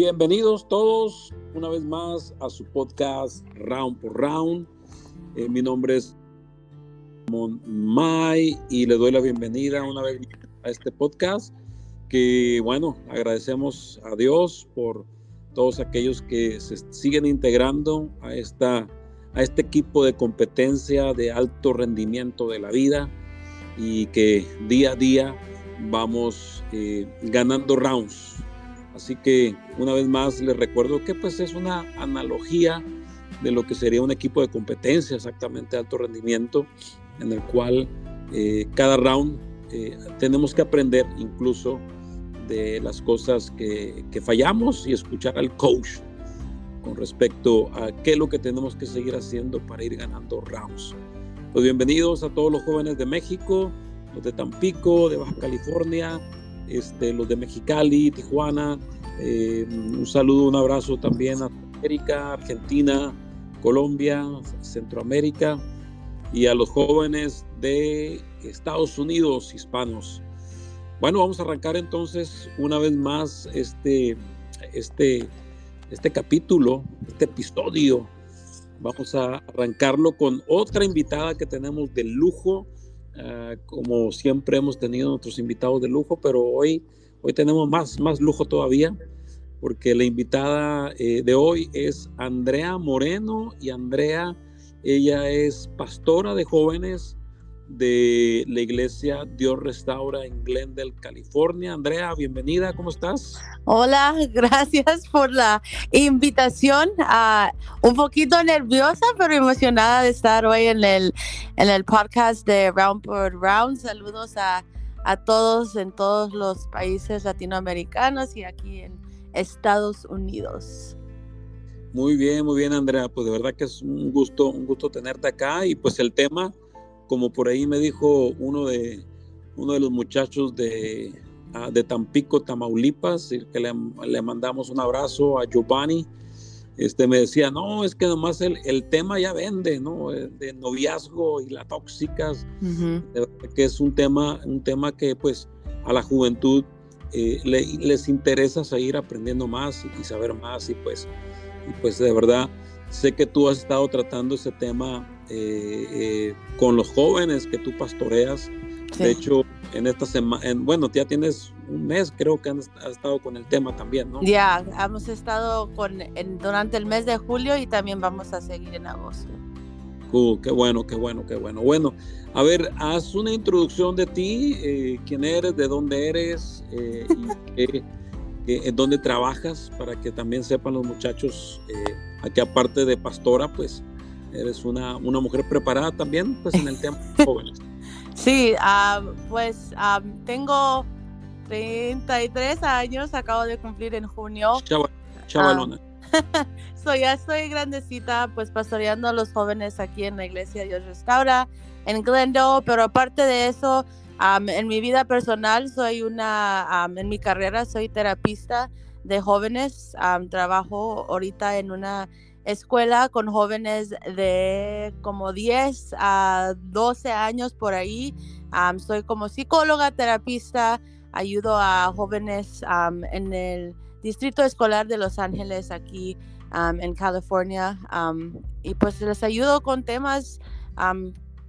Bienvenidos todos una vez más a su podcast Round por Round. Eh, mi nombre es Mai y le doy la bienvenida una vez a este podcast que bueno, agradecemos a Dios por todos aquellos que se siguen integrando a, esta, a este equipo de competencia de alto rendimiento de la vida y que día a día vamos eh, ganando rounds Así que una vez más les recuerdo que pues es una analogía de lo que sería un equipo de competencia exactamente de alto rendimiento en el cual eh, cada round eh, tenemos que aprender incluso de las cosas que, que, fallamos y escuchar al coach con respecto a qué es lo que tenemos que seguir haciendo para ir ganando rounds. Pues bienvenidos a todos los jóvenes de México, los de Tampico, de Baja California, este, los de Mexicali, Tijuana. Eh, un saludo, un abrazo también a América, Argentina, Colombia, Centroamérica y a los jóvenes de Estados Unidos hispanos. Bueno, vamos a arrancar entonces una vez más este, este, este capítulo, este episodio. Vamos a arrancarlo con otra invitada que tenemos de lujo Ah, como siempre hemos tenido nuestros invitados de lujo, pero hoy, hoy tenemos más, más lujo todavía, porque la invitada eh, de hoy es Andrea Moreno y Andrea, ella es pastora de jóvenes de la iglesia Dios Restaura en Glendale, California. Andrea, bienvenida, ¿cómo estás? Hola, gracias por la invitación. Uh, un poquito nerviosa, pero emocionada de estar hoy en el, en el podcast de Round por Round. Saludos a, a todos en todos los países latinoamericanos y aquí en Estados Unidos. Muy bien, muy bien, Andrea. Pues de verdad que es un gusto, un gusto tenerte acá y pues el tema como por ahí me dijo uno de, uno de los muchachos de, ah, de Tampico, Tamaulipas, que le, mandamos un abrazo a Giovanni, este, me decía, no, es que nomás el, el tema ya vende, ¿no? Eh, de noviazgo y las tóxicas, que es un tema, un tema que pues a la juventud eh, les interesa seguir aprendiendo más y, saber más y pues, y pues de verdad sé que tú has estado tratando ese tema eh, eh, con los jóvenes que tú pastoreas. De hecho, en esta semana, bueno, ya tienes un mes, creo que has estado con el tema también, ¿no? Ya, hemos estado con, durante el mes de julio y también vamos a seguir en agosto. qué bueno, qué bueno, qué bueno. Bueno, a ver, haz una introducción de ti, eh, quién eres, de dónde eres y en dónde trabajas, para que también sepan los muchachos, aquí aparte de pastora, pues eres una, una mujer preparada también pues en el tema de jóvenes. Sí, ah, pues ah, tengo 33 años, acabo de cumplir en junio. chavalona. Uh, ya estoy grandecita, pues pastoreando a los jóvenes aquí en la iglesia Dios Restaura, en Glendale, pero aparte de eso, en mi vida personal, soy una, en mi carrera, soy terapista de jóvenes, trabajo ahorita en una escuela con jóvenes de como 10 a 12 años por ahí. soy como psicóloga, terapista, ayudo a jóvenes en el Distrito Escolar de Los Ángeles aquí en California y pues les ayudo con temas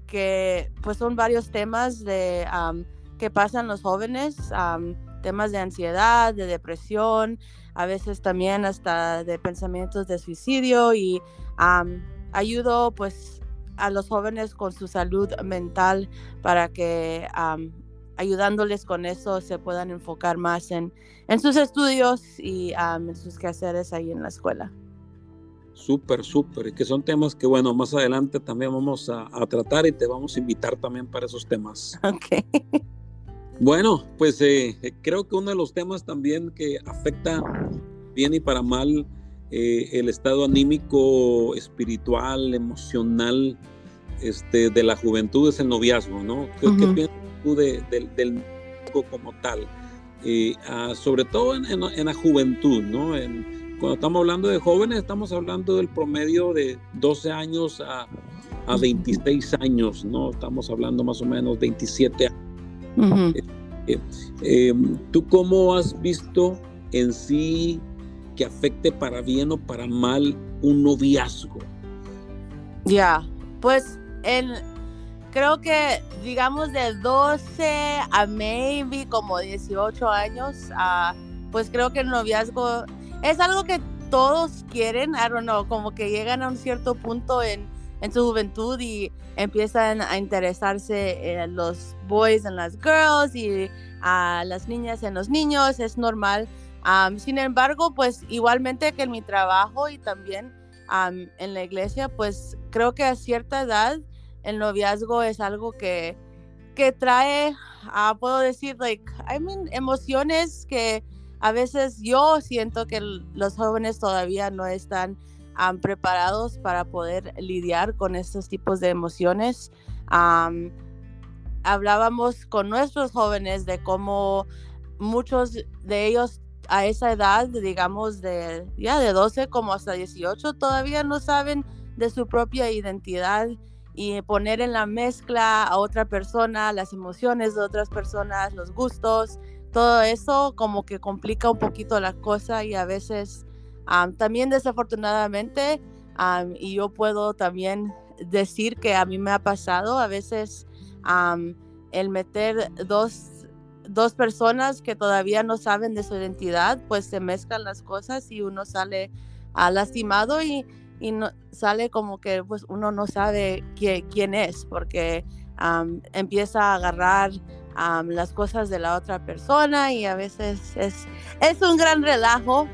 que pues son varios temas de que pasan los jóvenes, temas de ansiedad, de depresión, a veces también hasta de pensamientos de suicidio y ayudo pues a los jóvenes con su salud mental para que ayudándoles con eso se puedan enfocar más en, en sus estudios y en sus quehaceres ahí en la escuela. Súper, súper, que son temas que, bueno, más adelante también vamos a, a, tratar y te vamos a invitar también para esos temas. Ok. Bueno, pues eh, eh, creo que uno de los temas también que afecta bien y para mal eh, el estado anímico, espiritual, emocional este, de la juventud es el noviazgo, ¿no? ¿Qué, piensas tú del noviazgo como tal? Ah, sobre todo en, la juventud, ¿no? cuando estamos hablando de jóvenes, estamos hablando del promedio de 12 años a, a 26 años, ¿no? Estamos hablando más o menos 27 años eh, eh, ¿Tú cómo has visto en sí que afecte para bien o para mal un noviazgo? Ya, pues en, creo que digamos de 12 a maybe como 18 años, uh, pues creo que el noviazgo es algo que todos quieren, I don't know, como que llegan a un cierto punto en, en su juventud y empiezan a interesarse los boys en las girls y a las niñas en los niños, es normal. Um, sin embargo, pues igualmente que en mi trabajo y también um, en la iglesia, pues creo que a cierta edad el noviazgo es algo que, que trae, uh, puedo decir, like, I mean, emociones que a veces yo siento que los jóvenes todavía no están um, preparados para poder lidiar con estos tipos de emociones. Um, hablábamos con nuestros jóvenes de cómo muchos de ellos a esa edad, digamos, de ya de 12 como hasta 18, todavía no saben de su propia identidad y poner en la mezcla a otra persona, las emociones de otras personas, los gustos, todo eso como que complica un poquito la cosa y a veces también desafortunadamente, y yo puedo también decir que a mí me ha pasado a veces el meter dos, dos personas que todavía no saben de su identidad, pues se mezclan las cosas y uno sale uh, lastimado y, y no, sale como que pues uno no sabe quién es porque empieza a agarrar las cosas de la otra persona y a veces es, es un gran relajo,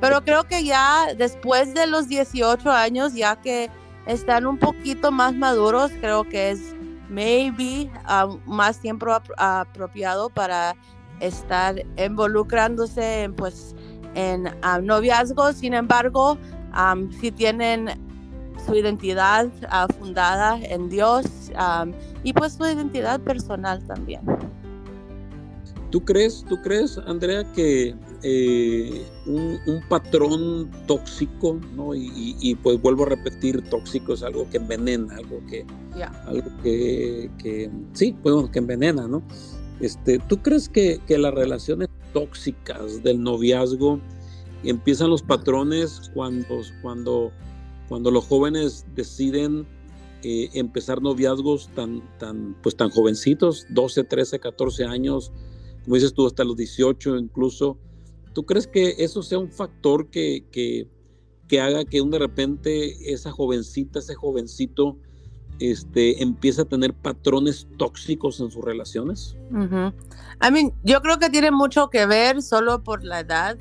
pero creo que ya después de los 18 años, ya que están un poquito más maduros, creo que es maybe más tiempo apropiado para estar involucrándose en, pues, en noviazgos. Sin embargo, si tienen su identidad uh, fundada en Dios um, y pues su identidad personal también. ¿Tú crees, tú crees, Andrea, que eh, un, un, patrón tóxico, ¿no? Y, y, pues vuelvo a repetir, tóxico es algo que envenena, algo que, algo que, que, sí, pues que envenena, ¿no? Este, ¿Tú crees que, que las relaciones tóxicas del noviazgo empiezan los patrones cuando, cuando cuando los jóvenes deciden eh, empezar noviazgos tan, tan, pues tan jovencitos, 12, 13, 14 años, como dices tú, hasta los 18 incluso, ¿tú crees que eso sea un factor que, que, que haga que de repente esa jovencita, ese jovencito, este, empiece a tener patrones tóxicos en sus relaciones? I mean, yo creo que tiene mucho que ver solo por la edad.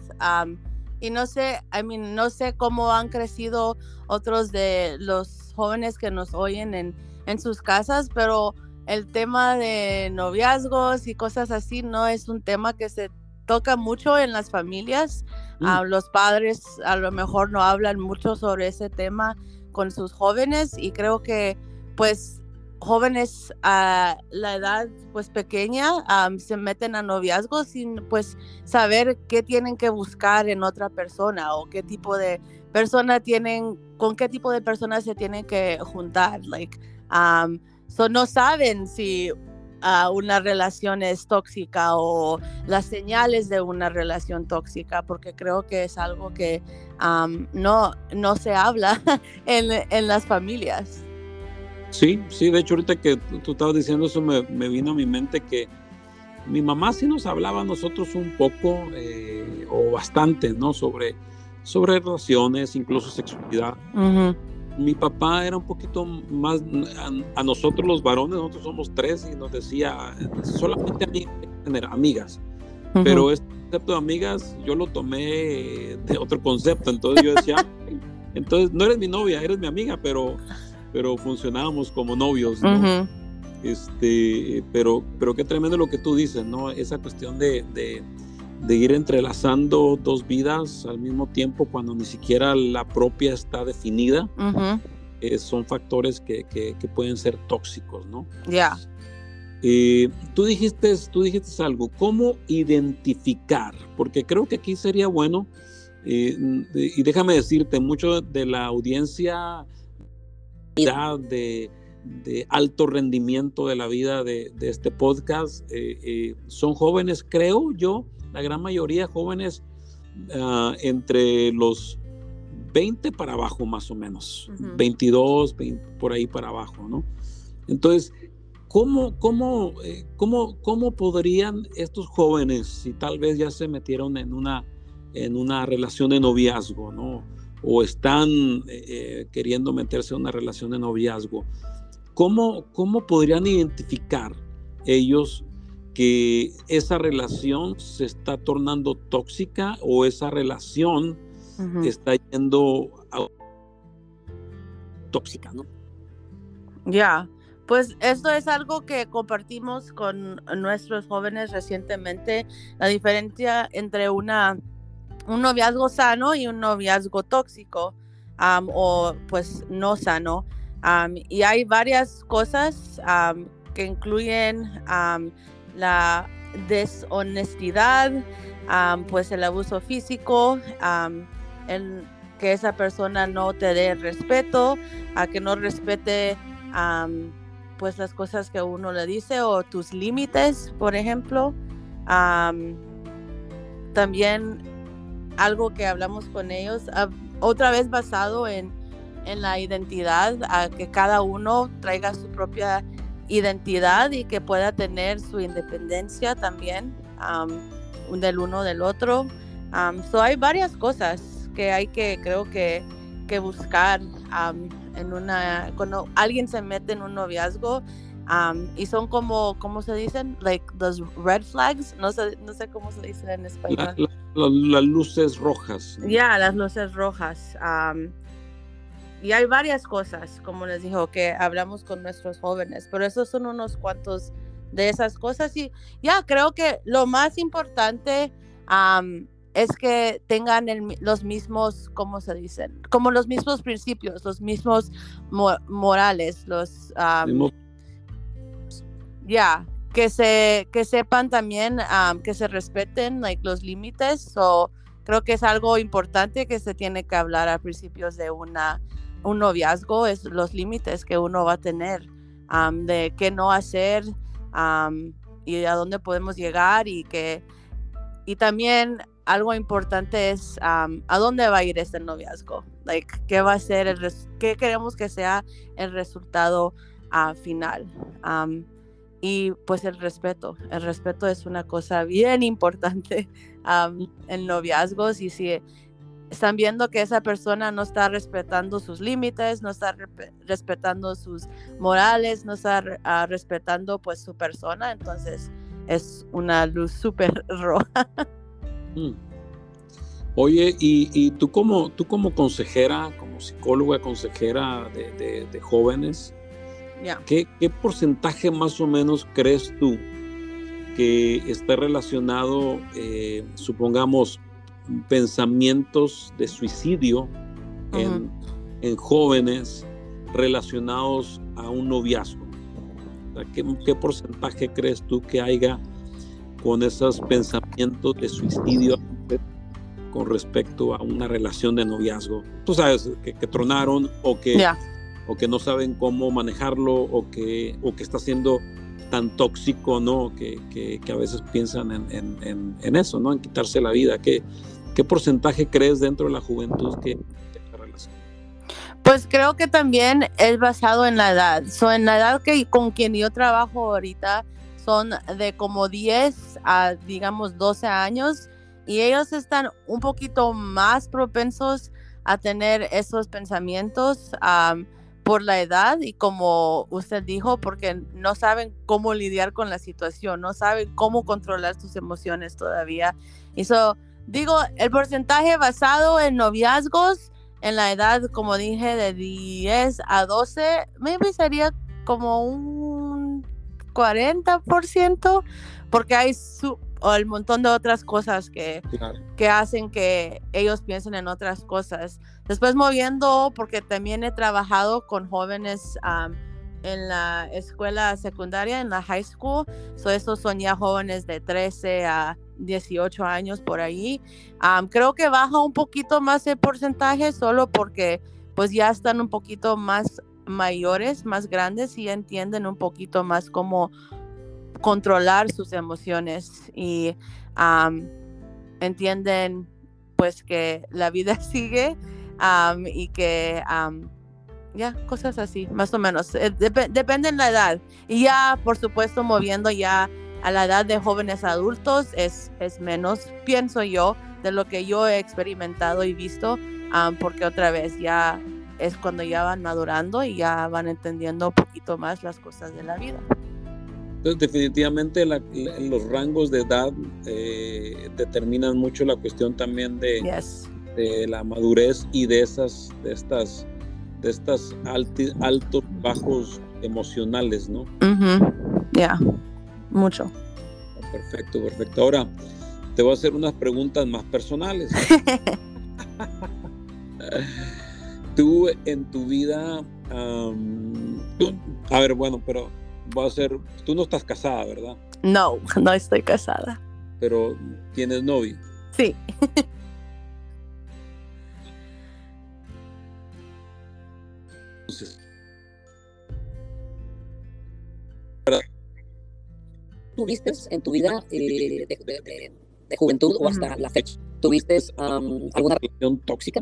Y no sé, I mean, no sé cómo han crecido otros de los jóvenes que nos oyen en, en sus casas, pero el tema de noviazgos y cosas así no es un tema que se toca mucho en las familias. Mm. los padres a lo mejor no hablan mucho sobre ese tema con sus jóvenes y creo que pues jóvenes a la edad pues pequeña se meten a noviazgos sin pues saber qué tienen que buscar en otra persona o qué tipo de persona tienen, con qué tipo de personas se tienen que juntar. Like, um, so no saben si uh, una relación es tóxica o las señales de una relación tóxica, porque creo que es algo que um, no, no se habla en, en, las familias. Sí, sí, de hecho ahorita que tú estabas diciendo eso me, me, vino a mi mente que mi mamá sí nos hablaba a nosotros un poco eh, o bastante, ¿no? Sobre sobre relaciones, incluso sexualidad. Mi papá era un poquito más, a, nosotros los varones, nosotros somos tres y nos decía, solamente tener amigas. Pero este concepto de amigas yo lo tomé de otro concepto, entonces yo decía, entonces no eres mi novia, eres mi amiga, pero, pero funcionábamos como novios, Este, pero, pero qué tremendo lo que tú dices, ¿no? Esa cuestión de de ir entrelazando dos vidas al mismo tiempo cuando ni siquiera la propia está definida, eh, son factores que, que, pueden ser tóxicos, ¿no? Ya. Eh, tú, dijiste, tú dijiste algo, ¿cómo identificar? Porque creo que aquí sería bueno, eh, y déjame decirte, mucho de la audiencia de, de alto rendimiento de la vida de, de este podcast son jóvenes, creo yo, la gran mayoría jóvenes ah, entre los 20 para abajo más o menos, 22, por ahí para abajo, ¿no? Entonces, ¿cómo, cómo, eh, cómo, cómo podrían estos jóvenes, si tal vez ya se metieron en una, en una relación de noviazgo, ¿no? O están eh, queriendo meterse en una relación de noviazgo, ¿cómo, cómo podrían identificar ellos que esa relación se está tornando tóxica o esa relación está yendo a tóxica, ¿no? Ya, pues esto es algo que compartimos con nuestros jóvenes recientemente, la diferencia entre una, un noviazgo sano y un noviazgo tóxico o pues no sano. y hay varias cosas que incluyen la deshonestidad, pues el abuso físico, el, que esa persona no te dé respeto, a que no respete pues las cosas que uno le dice o tus límites, por ejemplo. también algo que hablamos con ellos, otra vez basado en, en la identidad, a que cada uno traiga su propia identidad y que pueda tener su independencia también del uno del otro. so hay varias cosas que hay que, creo que, que buscar en una, cuando alguien se mete en un noviazgo y son como, ¿cómo se dicen? Like those red flags, no sé, no sé cómo se dice en español. Las luces rojas. Ya, las luces rojas. Y hay varias cosas, como les dijo, que hablamos con nuestros jóvenes, pero esos son unos cuantos de esas cosas. Y ya creo que lo más importante es que tengan los mismos, ¿cómo se dicen? Como los mismos principios, los mismos morales, los... ya, que, se, que sepan también que se respeten like, los límites. o creo que es algo importante que se tiene que hablar a principios de una un noviazgo es los límites que uno va a tener de qué no hacer y a dónde podemos llegar y que y también algo importante es a dónde va a ir este noviazgo like qué va a ser el qué queremos que sea el resultado uh, final y pues el respeto el respeto es una cosa bien importante en noviazgos y si están viendo que esa persona no está respetando sus límites, no está respetando sus morales, no está ah, respetando pues su persona, entonces es una luz súper roja. Mm. Oye, y, tú como tú como consejera, como psicóloga consejera de, jóvenes, ¿qué, porcentaje más o menos crees tú que está relacionado, eh, supongamos, pensamientos de suicidio en, jóvenes relacionados a un noviazgo. ¿qué, porcentaje crees tú que haya con esos pensamientos de suicidio con respecto a una relación de noviazgo? Tú sabes, que, tronaron o que, o que no saben cómo manejarlo o que, o que está siendo tan tóxico, ¿no? Que, que, a veces piensan en, en, eso, ¿no? En quitarse la vida. ¿Qué, ¿Qué porcentaje crees dentro de la juventud que te relación? Pues creo que también es basado en la edad. So, en la edad que con quien yo trabajo ahorita son de como 10 a digamos 12 años y ellos están un poquito más propensos a tener esos pensamientos por la edad y como usted dijo, porque no saben cómo lidiar con la situación, no saben cómo controlar sus emociones todavía. Y eso Digo, el porcentaje basado en noviazgos en la edad, como dije, de 10 a 12, maybe sería como un 40%, porque hay su, o el montón de otras cosas que, que hacen que ellos piensen en otras cosas. Después moviendo, porque también he trabajado con jóvenes en la escuela secundaria, en la high school. So, esos son ya jóvenes de 13 a 18 años por ahí. creo que baja un poquito más el porcentaje solo porque pues ya están un poquito más mayores, más grandes y entienden un poquito más cómo controlar sus emociones y entienden pues que la vida sigue y que ya, cosas así, más o menos. Eh, depende de la edad. Y ya, por supuesto, moviendo ya a la edad de jóvenes adultos es, es menos, pienso yo, de lo que yo he experimentado y visto, porque otra vez ya es cuando ya van madurando y ya van entendiendo un poquito más las cosas de la vida. Entonces, definitivamente los rangos de edad eh, determinan mucho la cuestión también de, de, la madurez y de esas, de estas, de estas altos, bajos emocionales, ¿no? Ya, mucho. Perfecto, perfecto. Ahora te voy a hacer unas preguntas más personales. tú en tu vida, a ver, bueno, pero voy a hacer, tú no estás casada, ¿verdad? No, no estoy casada. Pero tienes novio. Sí. Entonces, ¿Tuviste en tu vida eh, de, juventud o hasta la fecha? ¿Tuviste alguna relación tóxica?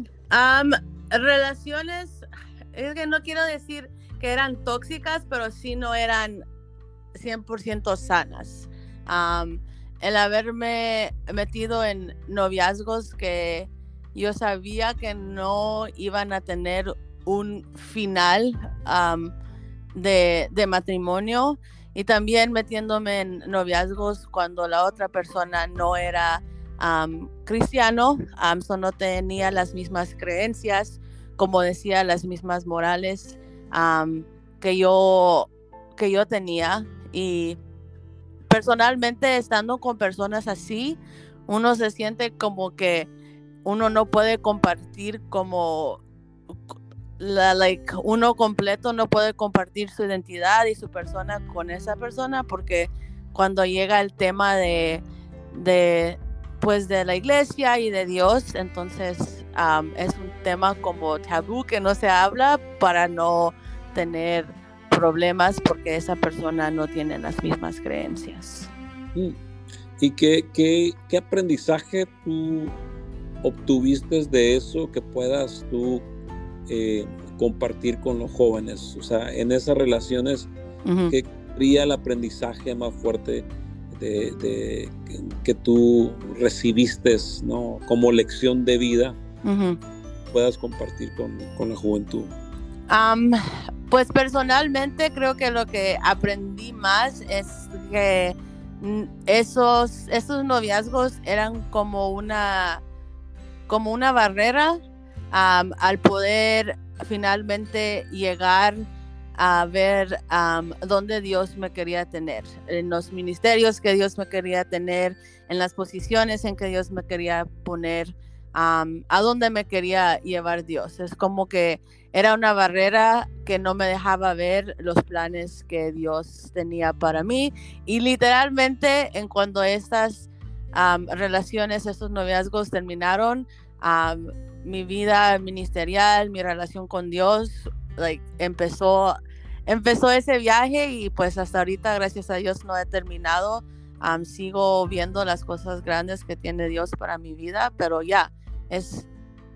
relaciones, es que no quiero decir que eran tóxicas, pero sí no eran 100% sanas. el haberme metido en noviazgos que yo sabía que no iban a tener un final de, de, matrimonio y también metiéndome en noviazgos cuando la otra persona no era cristiano, um, no tenía las mismas creencias, como decía, las mismas morales que, yo, que yo tenía. Y personalmente, estando con personas así, uno se siente como que uno no puede compartir como la, like, uno completo no puede compartir su identidad y su persona con esa persona porque cuando llega el tema de, de pues de la iglesia y de Dios, entonces es un tema como tabú que no se habla para no tener problemas porque esa persona no tiene las mismas creencias. Mm. ¿Y qué, qué, qué aprendizaje tú obtuviste de eso que puedas tú eh, compartir con los jóvenes? O sea, en esas relaciones, ¿qué sería el aprendizaje más fuerte de, que tú recibiste ¿no? como lección de vida puedas compartir con, con la juventud? Pues personalmente creo que lo que aprendí más es que esos, esos noviazgos eran como una, como una barrera al poder finalmente llegar a ver dónde Dios me quería tener, en los ministerios que Dios me quería tener, en las posiciones en que Dios me quería poner, a dónde me quería llevar Dios. Es como que era una barrera que no me dejaba ver los planes que Dios tenía para mí. Y literalmente, en cuando estas relaciones, estos noviazgos terminaron, mi vida ministerial, mi relación con Dios, empezó empezó ese viaje y pues hasta ahorita, gracias a Dios, no he terminado. sigo viendo las cosas grandes que tiene Dios para mi vida, pero ya, es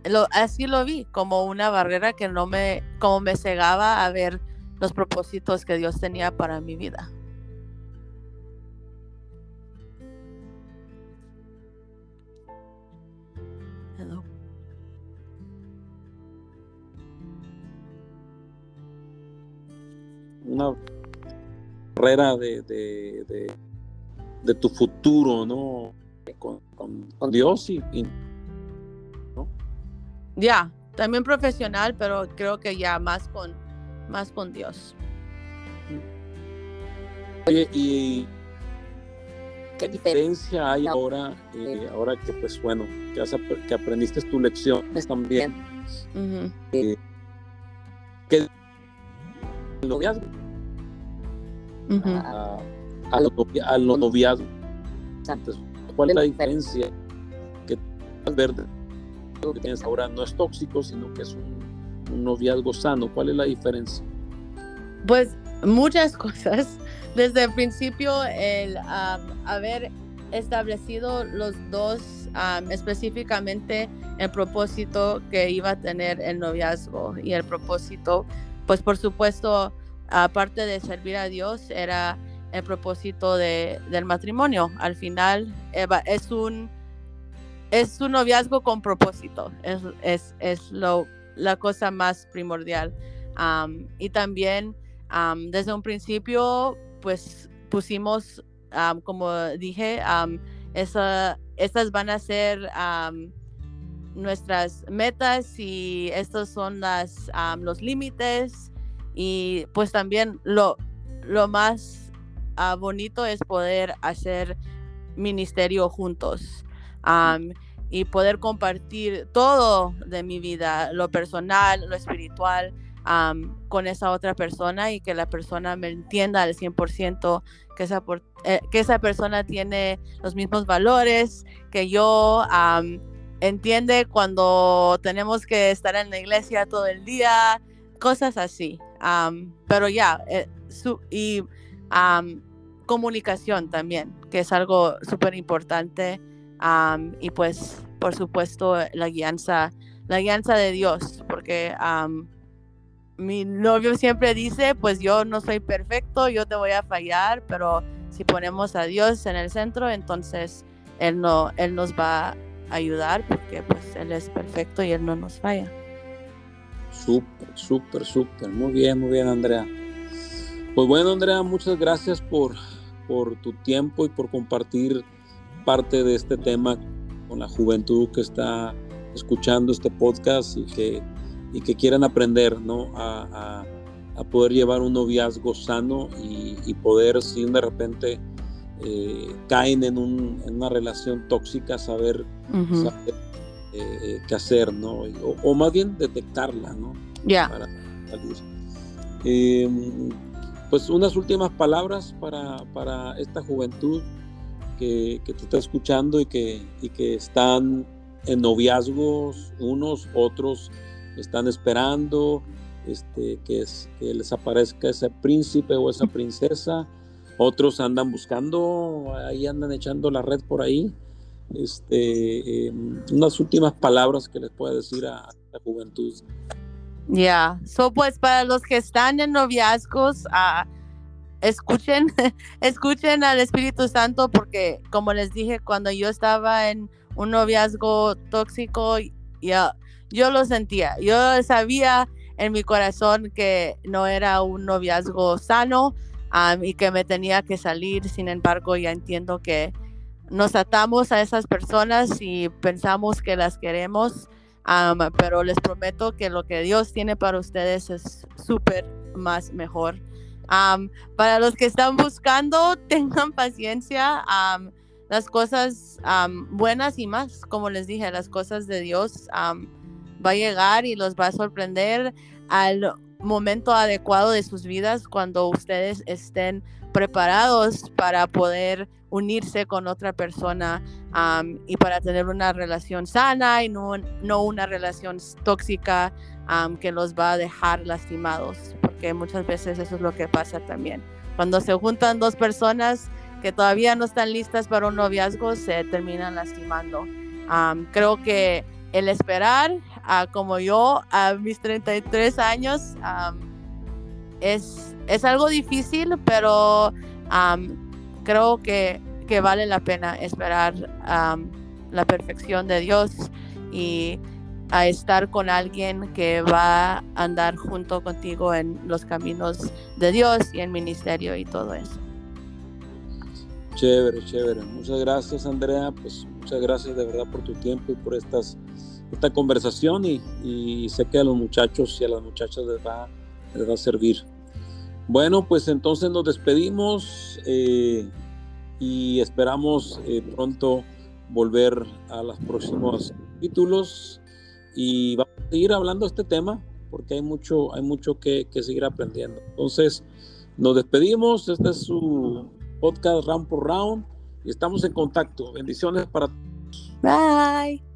lo, así lo vi, como una barrera que no me, como me cegaba a ver los propósitos que Dios tenía para mi vida. una carrera de, de, de, tu futuro, ¿no? Con, con, Dios y. Ya, también profesional, pero creo que ya más con, más con Dios. Oye, y qué diferencia hay ahora, eh, ahora que pues bueno, que, que aprendiste tu lección también. Uh noviazgo. a, los, noviazgos. ¿Cuál es la diferencia que ver lo que tienes ahora no es tóxico, sino que es un, noviazgo sano? ¿Cuál es la diferencia? Pues muchas cosas. Desde el principio, el haber establecido los dos específicamente el propósito que iba a tener el noviazgo y el propósito, pues por supuesto, aparte de servir a Dios, era el propósito de, del matrimonio. Al final es un, es un noviazgo con propósito, es, es, es lo, la cosa más primordial. y también desde un principio, pues pusimos, como dije, estas van a ser nuestras metas y estos son las, los límites y pues también lo, lo más ah, bonito es poder hacer ministerio juntos y poder compartir todo de mi vida, lo personal, lo espiritual, con esa otra persona y que la persona me entienda al 100%, que esa, eh, que esa persona tiene los mismos valores, que yo entiende cuando tenemos que estar en la iglesia todo el día, cosas así. pero ya, eh, y comunicación también, que es algo súper importante. Y pues, por supuesto, la guianza, la guianza de Dios, porque mi novio siempre dice, pues yo no soy perfecto, yo te voy a fallar, pero si ponemos a Dios en el centro, entonces Él, no, él nos va a ayudar porque pues Él es perfecto y Él no nos falla. Súper, súper, súper. Muy bien, muy bien, Andrea. Pues bueno, Andrea, muchas gracias por, por tu tiempo y por compartir parte de este tema con la juventud que está escuchando este podcast y que y que quieran aprender ¿no? a, poder llevar un noviazgo sano y, poder, si de repente eh, caen en, una relación tóxica, saber, eh, qué hacer, ¿no? O, más bien detectarla, ¿no? Ya. Em, pues unas últimas palabras para, esta juventud que, te está escuchando y que, y que están en noviazgos, unos, otros están esperando este, que, es, que les aparezca ese príncipe o esa princesa. Otros andan buscando, ahí andan echando la red por ahí. Este, em, unas últimas palabras que les pueda decir a, la juventud. Ya, so pues para los que están en noviazgos, uh, escuchen, escuchen al Espíritu Santo porque como les dije, cuando yo estaba en un noviazgo tóxico, ya yo lo sentía, yo sabía en mi corazón que no era un noviazgo sano y que me tenía que salir, sin embargo ya entiendo que nos atamos a esas personas y pensamos que las queremos, pero les prometo que lo que Dios tiene para ustedes es súper más mejor. Para los que están buscando, tengan paciencia. las cosas buenas y más, como les dije, las cosas de Dios va a llegar y los va a sorprender al momento adecuado de sus vidas cuando ustedes estén preparados para poder unirse con otra persona y para tener una relación sana y no, no una relación tóxica que los va a dejar lastimados, porque muchas veces eso es lo que pasa también. Cuando se juntan dos personas que todavía no están listas para un noviazgo, se terminan lastimando. creo que el esperar como yo a mis 33 años es, es algo difícil, pero creo que, que, vale la pena esperar la perfección de Dios y a estar con alguien que va a andar junto contigo en los caminos de Dios y en ministerio y todo eso. Chévere, chévere. Muchas gracias, Andrea. Pues muchas gracias de verdad por tu tiempo y por estas esta conversación y, sé que a los muchachos y a las muchachas les va, les va a servir. Bueno, pues entonces nos despedimos eh, y esperamos eh, pronto volver a los próximos capítulos y vamos a seguir hablando de este tema porque hay mucho, hay mucho que, que seguir aprendiendo. Entonces, nos despedimos. Este es su podcast Round por Round y estamos en contacto. Bendiciones para todos. Bye.